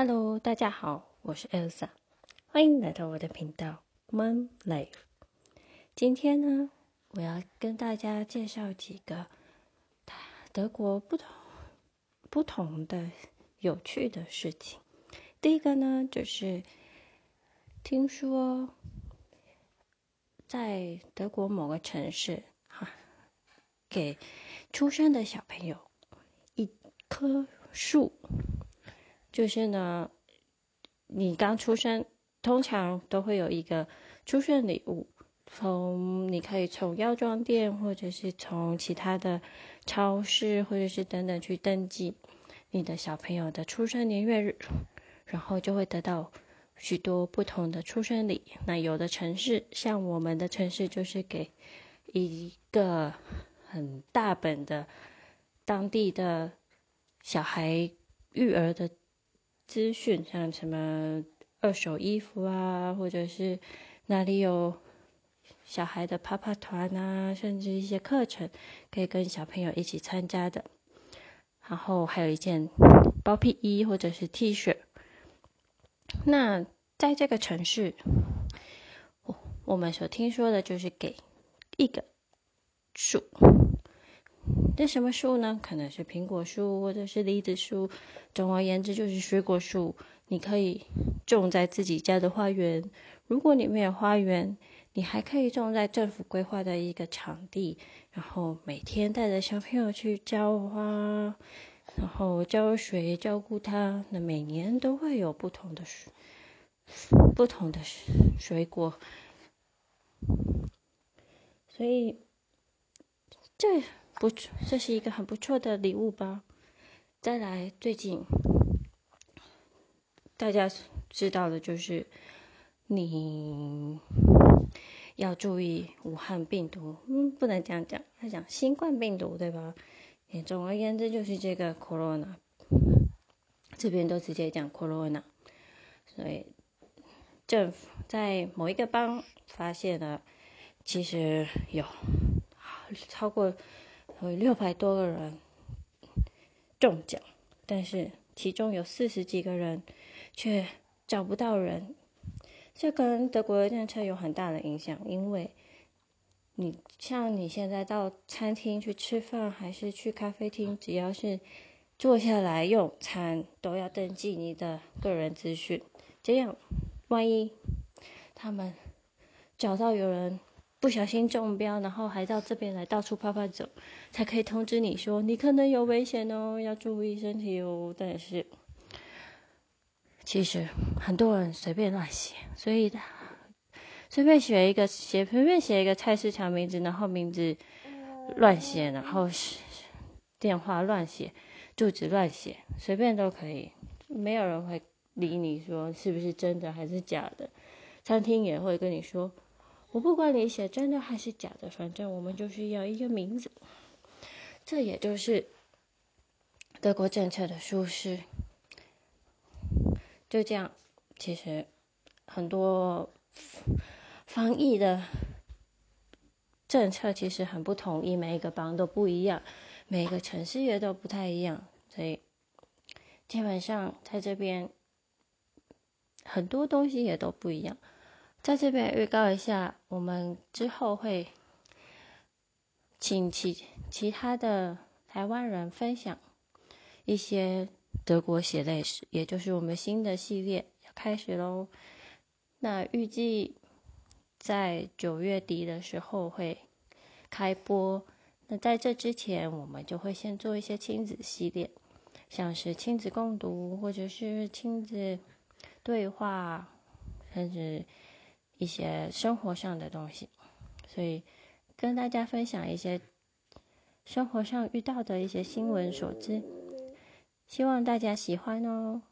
Hello，大家好，我是 Elsa，欢迎来到我的频道 Mom Life。今天呢，我要跟大家介绍几个德国不同不同的有趣的事情。第一个呢，就是听说在德国某个城市，哈，给出生的小朋友一棵树。就是呢，你刚出生，通常都会有一个出生礼物，从你可以从药妆店，或者是从其他的超市，或者是等等去登记你的小朋友的出生年月日，然后就会得到许多不同的出生礼。那有的城市，像我们的城市，就是给一个很大本的当地的小孩育儿的。资讯像什么二手衣服啊，或者是哪里有小孩的啪啪团啊，甚至一些课程可以跟小朋友一起参加的。然后还有一件包屁衣或者是 T 恤。那在这个城市，我我们所听说的就是给一个数。这什么树呢？可能是苹果树，或者是梨子树。总而言之，就是水果树。你可以种在自己家的花园。如果你没有花园，你还可以种在政府规划的一个场地，然后每天带着小朋友去浇花，然后浇水，照顾它。那每年都会有不同的水，不同的水果。所以，这。不错，这是一个很不错的礼物吧。再来，最近大家知道的就是，你要注意武汉病毒。嗯，不能这样讲，要讲新冠病毒，对吧？总而言之，就是这个 corona，这边都直接讲 corona。所以，政府在某一个邦发现了，其实有超过。有六百多个人中奖，但是其中有四十几个人却找不到人，这跟德国的政策有很大的影响。因为你像你现在到餐厅去吃饭，还是去咖啡厅，只要是坐下来用餐，都要登记你的个人资讯。这样，万一他们找到有人。不小心中标，然后还到这边来到处跑跑走，才可以通知你说你可能有危险哦，要注意身体哦。但是其实很多人随便乱写，所以随便写一个写随便写一个菜市场名字，然后名字乱写，然后电话乱写，住址乱写，随便都可以，没有人会理你说是不是真的还是假的。餐厅也会跟你说。我不管你写真的还是假的，反正我们就是要一个名字。这也就是德国政策的舒适。就这样，其实很多防疫的政策其实很不统一，每一个邦都不一样，每一个城市也都不太一样，所以基本上在这边很多东西也都不一样。在这边预告一下，我们之后会请其其他的台湾人分享一些德国血泪史，也就是我们新的系列要开始喽。那预计在九月底的时候会开播。那在这之前，我们就会先做一些亲子系列，像是亲子共读，或者是亲子对话，甚至。一些生活上的东西，所以跟大家分享一些生活上遇到的一些新闻所知，希望大家喜欢哦。